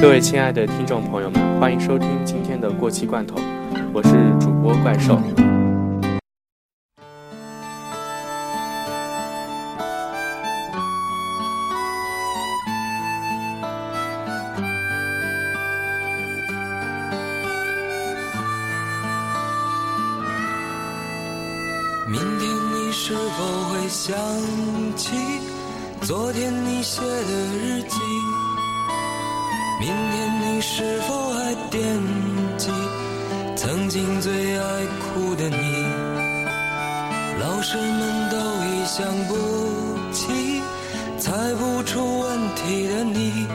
各位亲爱的听众朋友们，欢迎收听今天的过期罐头，我是主播怪兽。猜不出问题的你。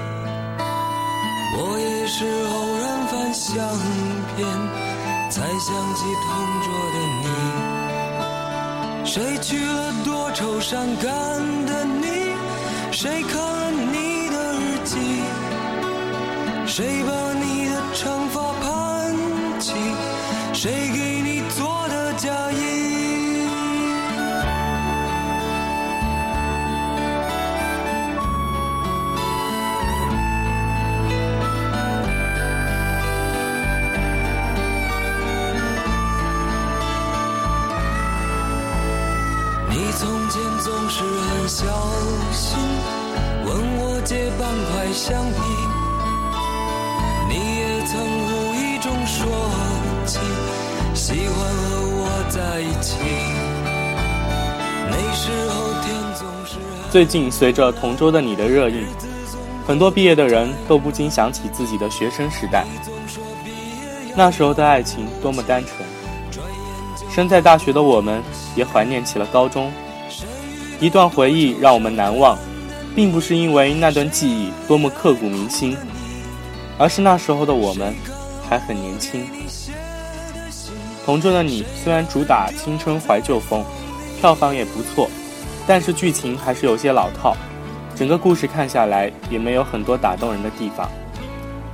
我也是偶然翻相片才想起同桌的你。谁去了多愁善感的你？谁看了你的日记？谁把你的长发盘起？谁给你从前总是很小心，问我借半块橡皮。你也曾无意中说起，喜欢和我在一起。那时候天总是黑最近随着《同桌的你》的热映，很多毕业的人都不禁想起自己的学生时代，那时候的爱情多么单纯。身在大学的我们，也怀念起了高中。一段回忆让我们难忘，并不是因为那段记忆多么刻骨铭心，而是那时候的我们还很年轻。同桌的你虽然主打青春怀旧风，票房也不错，但是剧情还是有些老套，整个故事看下来也没有很多打动人的地方。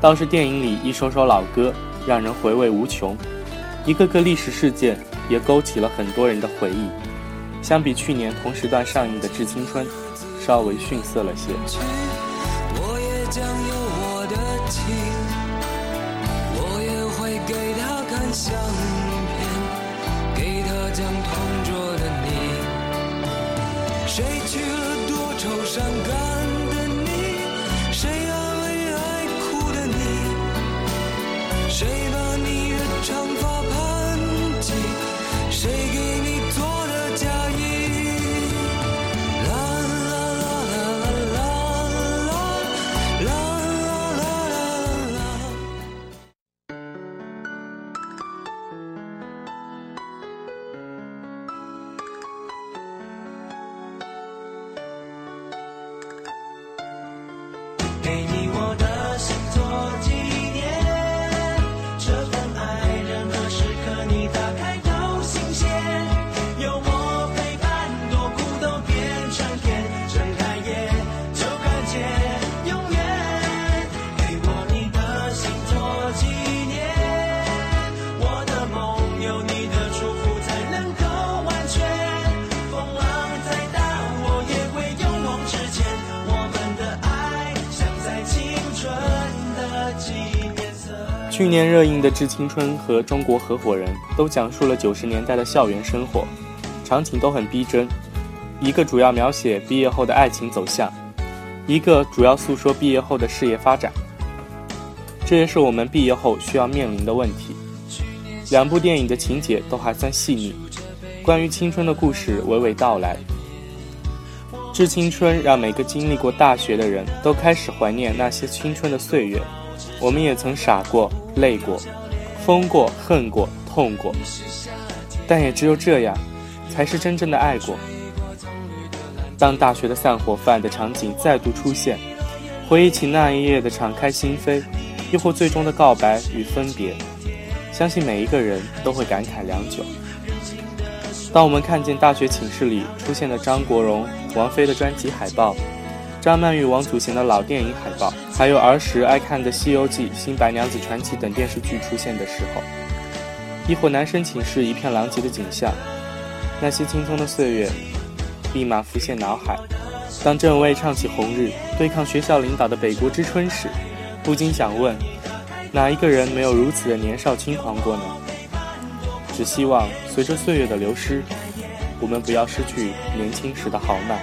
倒是电影里一首首老歌，让人回味无穷，一个个历史事件也勾起了很多人的回忆。相比去年同时段上映的《致青春》，稍微逊色了些。我也将有我的情，我也会给他看相片，给他讲同桌的你。谁去了多愁善感去年热映的《致青春》和《中国合伙人》都讲述了九十年代的校园生活，场景都很逼真。一个主要描写毕业后的爱情走向，一个主要诉说毕业后的事业发展。这也是我们毕业后需要面临的问题。两部电影的情节都还算细腻，关于青春的故事娓娓道来。《致青春》让每个经历过大学的人都开始怀念那些青春的岁月。我们也曾傻过、累过、疯过、恨过、痛过，但也只有这样，才是真正的爱过。当大学的散伙饭的场景再度出现，回忆起那一夜的敞开心扉，亦或最终的告白与分别，相信每一个人都会感慨良久。当我们看见大学寝室里出现的张国荣、王菲的专辑海报，张曼玉、王祖贤的老电影海报，还有儿时爱看的《西游记》《新白娘子传奇》等电视剧出现的时候，亦或男生寝室一片狼藉的景象，那些青葱的岁月，立马浮现脑海。当郑卫唱起《红日》对抗学校领导的《北国之春》时，不禁想问：哪一个人没有如此的年少轻狂过呢？只希望随着岁月的流失，我们不要失去年轻时的豪迈。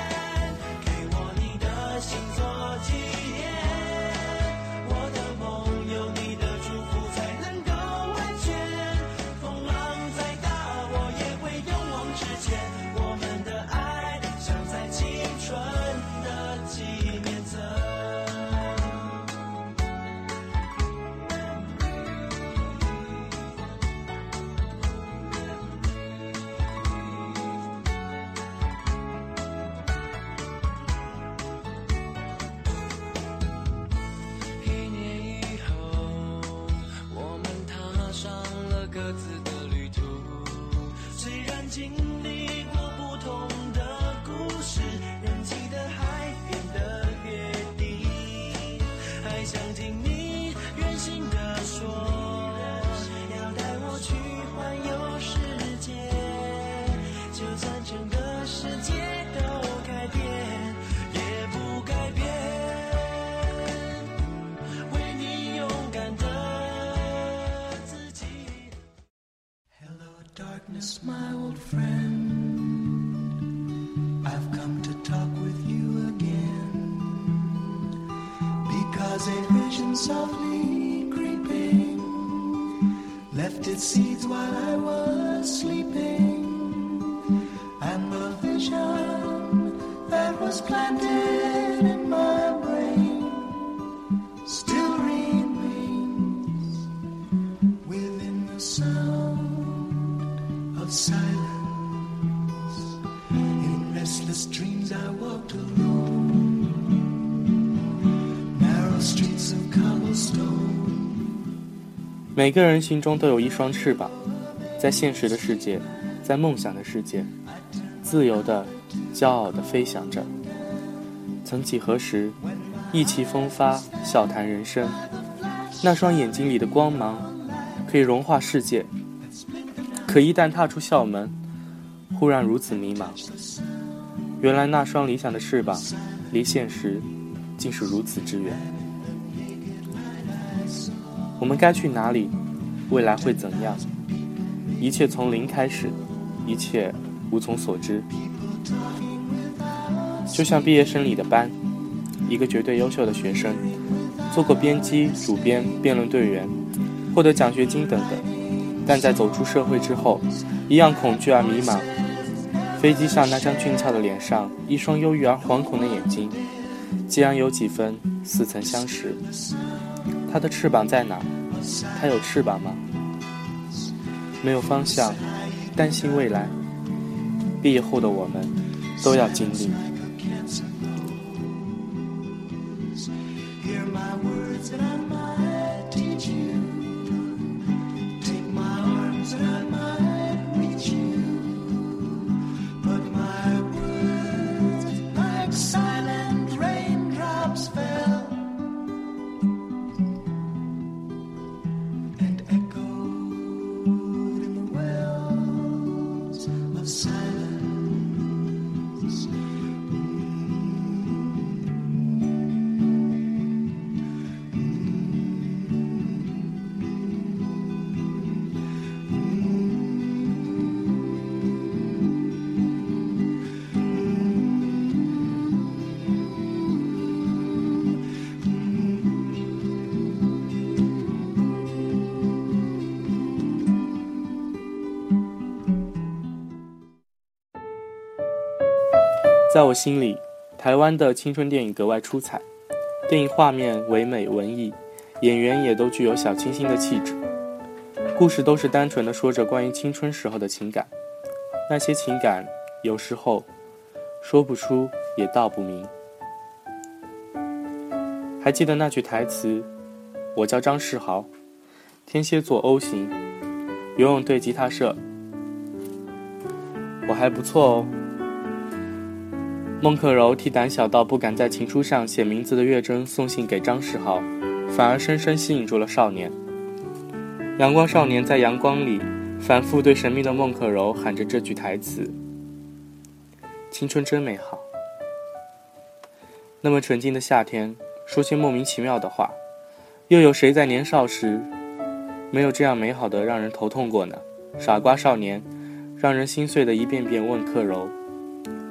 经。Darkness, my old friend. 每个人心中都有一双翅膀，在现实的世界，在梦想的世界，自由的、骄傲的飞翔着。曾几何时，意气风发，笑谈人生，那双眼睛里的光芒，可以融化世界。可一旦踏出校门，忽然如此迷茫。原来那双理想的翅膀，离现实竟是如此之远。我们该去哪里？未来会怎样？一切从零开始，一切无从所知。就像毕业生里的班，一个绝对优秀的学生，做过编辑、主编、辩论队员，获得奖学金等等。但在走出社会之后，一样恐惧而迷茫。飞机上那张俊俏的脸上，一双忧郁而惶恐的眼睛，竟然有几分似曾相识。它的翅膀在哪？它有翅膀吗？没有方向，担心未来。毕业后的我们，都要经历。在我心里，台湾的青春电影格外出彩，电影画面唯美文艺，演员也都具有小清新的气质，故事都是单纯的说着关于青春时候的情感，那些情感有时候说不出也道不明。还记得那句台词：“我叫张世豪，天蝎座 O 型，游泳队吉他社，我还不错哦。”孟克柔替胆小到不敢在情书上写名字的月珍送信给张世豪，反而深深吸引住了少年。阳光少年在阳光里反复对神秘的孟克柔喊着这句台词：“青春真美好。”那么纯净的夏天，说些莫名其妙的话，又有谁在年少时没有这样美好的让人头痛过呢？傻瓜少年，让人心碎的一遍遍问克柔，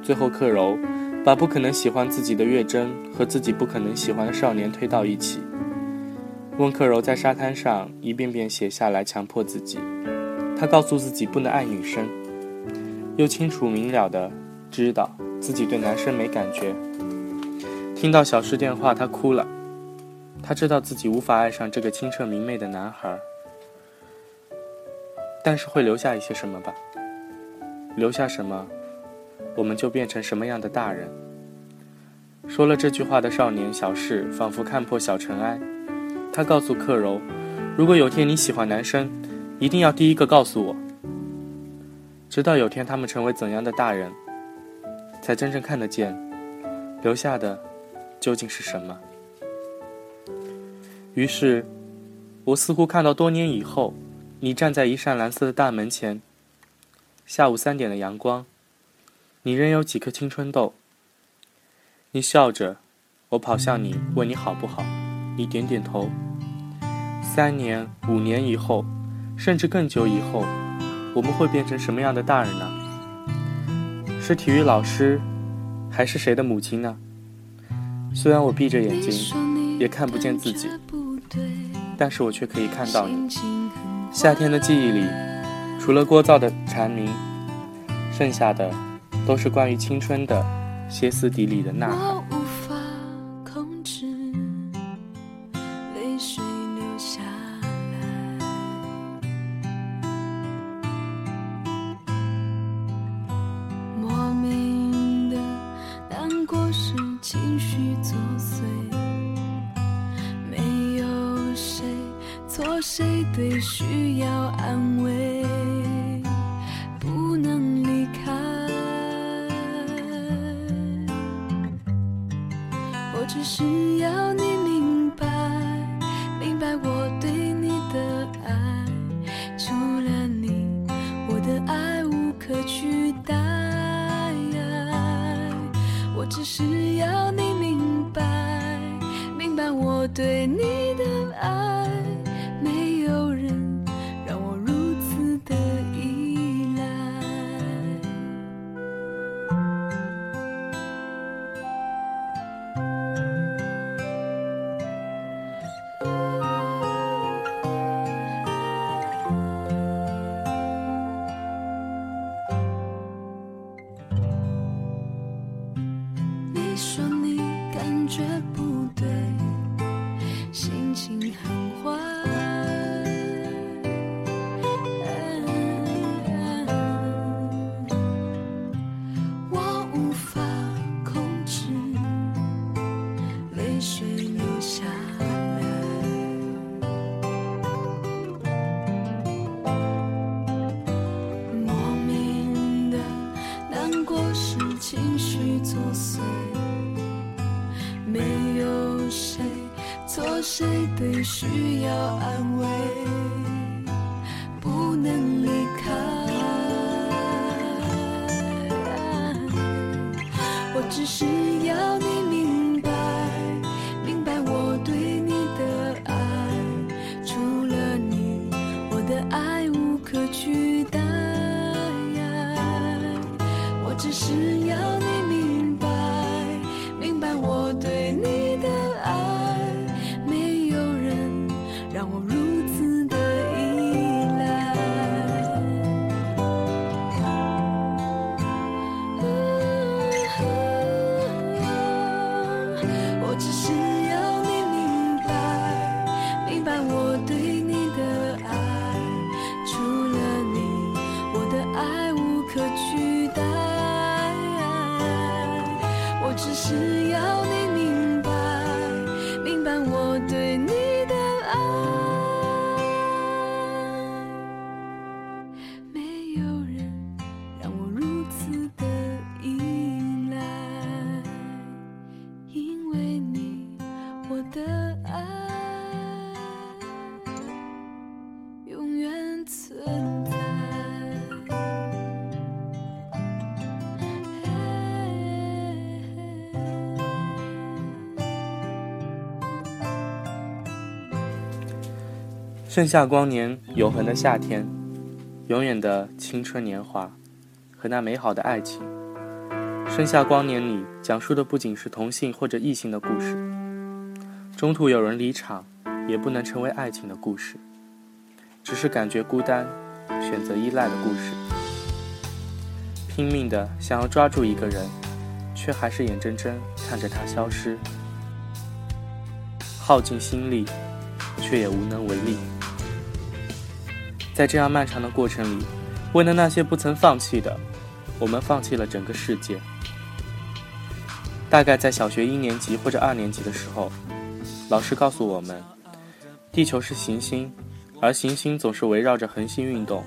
最后克柔把不可能喜欢自己的月珍和自己不可能喜欢的少年推到一起。温克柔在沙滩上一遍遍写下来，强迫自己。他告诉自己不能爱女生，又清楚明了的知道自己对男生没感觉。听到小诗电话，他哭了。他知道自己无法爱上这个清澈明媚的男孩，但是会留下一些什么吧？留下什么，我们就变成什么样的大人。说了这句话的少年小事，仿佛看破小尘埃。他告诉克柔：“如果有天你喜欢男生，一定要第一个告诉我。”直到有天他们成为怎样的大人，才真正看得见，留下的究竟是什么。于是，我似乎看到多年以后，你站在一扇蓝色的大门前。下午三点的阳光，你仍有几颗青春痘。你笑着，我跑向你，问你好不好。你点点头。三年、五年以后，甚至更久以后，我们会变成什么样的大人呢？是体育老师，还是谁的母亲呢？虽然我闭着眼睛，也看不见自己，但是我却可以看到你。夏天的记忆里，除了聒噪的蝉鸣，剩下的都是关于青春的歇斯底里的呐喊。对，需要安慰，谁都需要安慰，盛夏光年，永恒的夏天，永远的青春年华和那美好的爱情。盛夏光年里讲述的不仅是同性或者异性的故事，中途有人离场，也不能成为爱情的故事，只是感觉孤单，选择依赖的故事。拼命的想要抓住一个人，却还是眼睁睁看着他消失，耗尽心力，却也无能为力。在这样漫长的过程里，为了那些不曾放弃的，我们放弃了整个世界。大概在小学一年级或者二年级的时候，老师告诉我们，地球是行星，而行星总是围绕着恒星运动，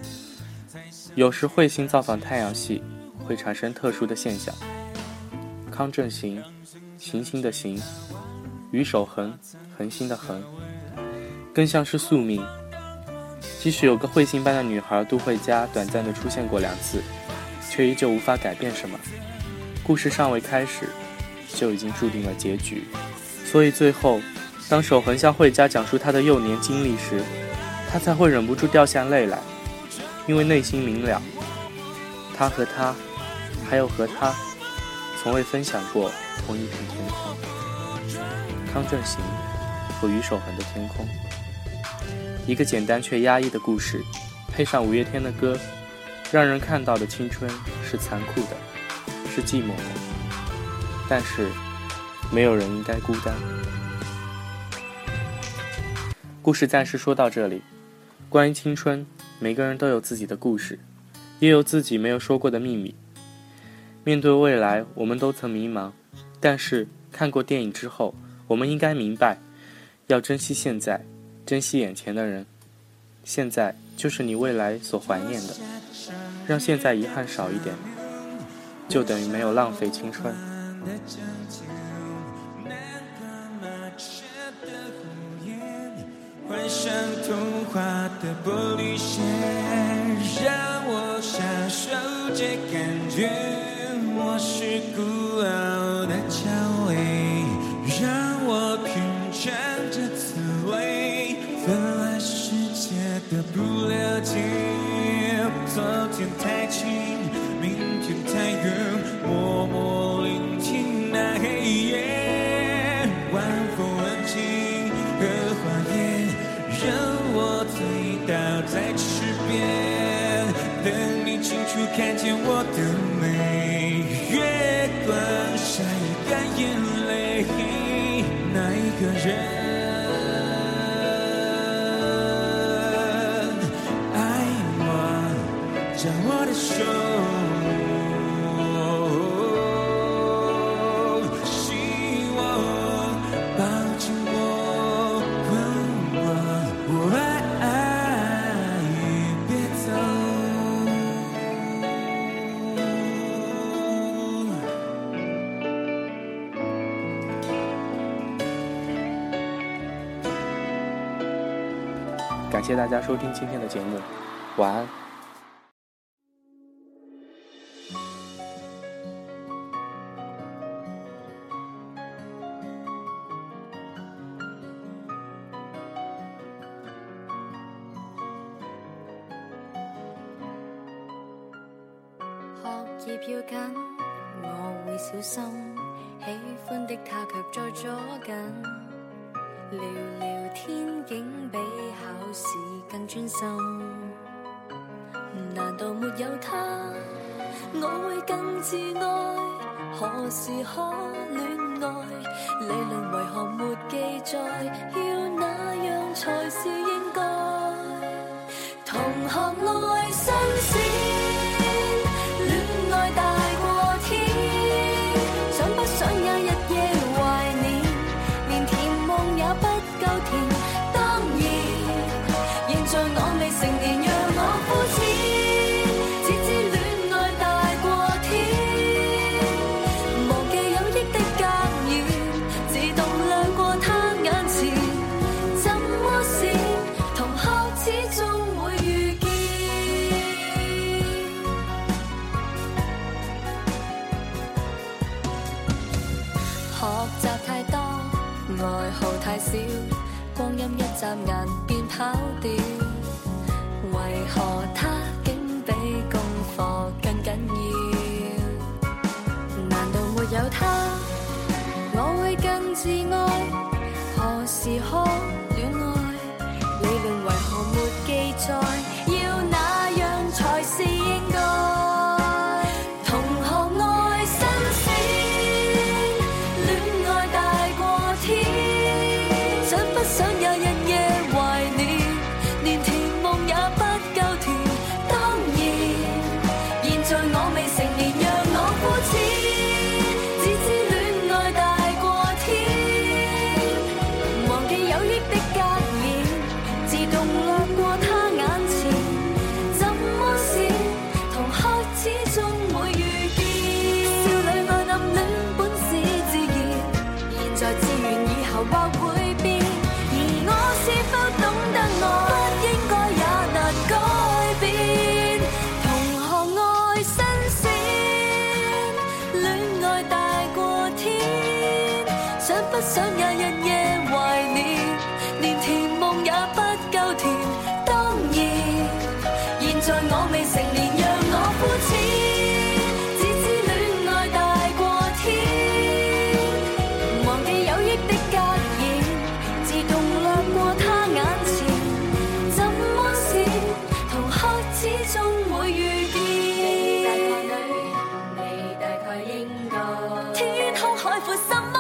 有时彗星造访太阳系，会产生特殊的现象。康正行，行星的行，与守恒，恒星的恒，更像是宿命。即使有个彗星般的女孩杜慧佳短暂的出现过两次，却依旧无法改变什么。故事尚未开始，就已经注定了结局。所以最后，当守恒向慧佳讲述他的幼年经历时，他才会忍不住掉下泪来，因为内心明了，他和他，还有和他，从未分享过同一片天空。康正行和于守恒的天空。一个简单却压抑的故事，配上五月天的歌，让人看到的青春是残酷的，是寂寞的。但是，没有人应该孤单。故事暂时说到这里。关于青春，每个人都有自己的故事，也有自己没有说过的秘密。面对未来，我们都曾迷茫，但是看过电影之后，我们应该明白，要珍惜现在。珍惜眼前的人，现在就是你未来所怀念的。让现在遗憾少一点，就等于没有浪费青春。幻想童话的玻璃鞋，让我享受这感觉。我是孤傲楚看谢大家收听今天的节目，晚安。學業要緊，我會小心。喜歡的他卻在左近，聊聊天竟比考試更專心。難道沒有他，我會更自愛？何時可戀愛？理論為何沒記載？要那樣才是應該？同學愛眨眼便跑掉为何他竟比功课更紧要？难道没有他？我会更自爱何时开在志愿以后或会 cry for someone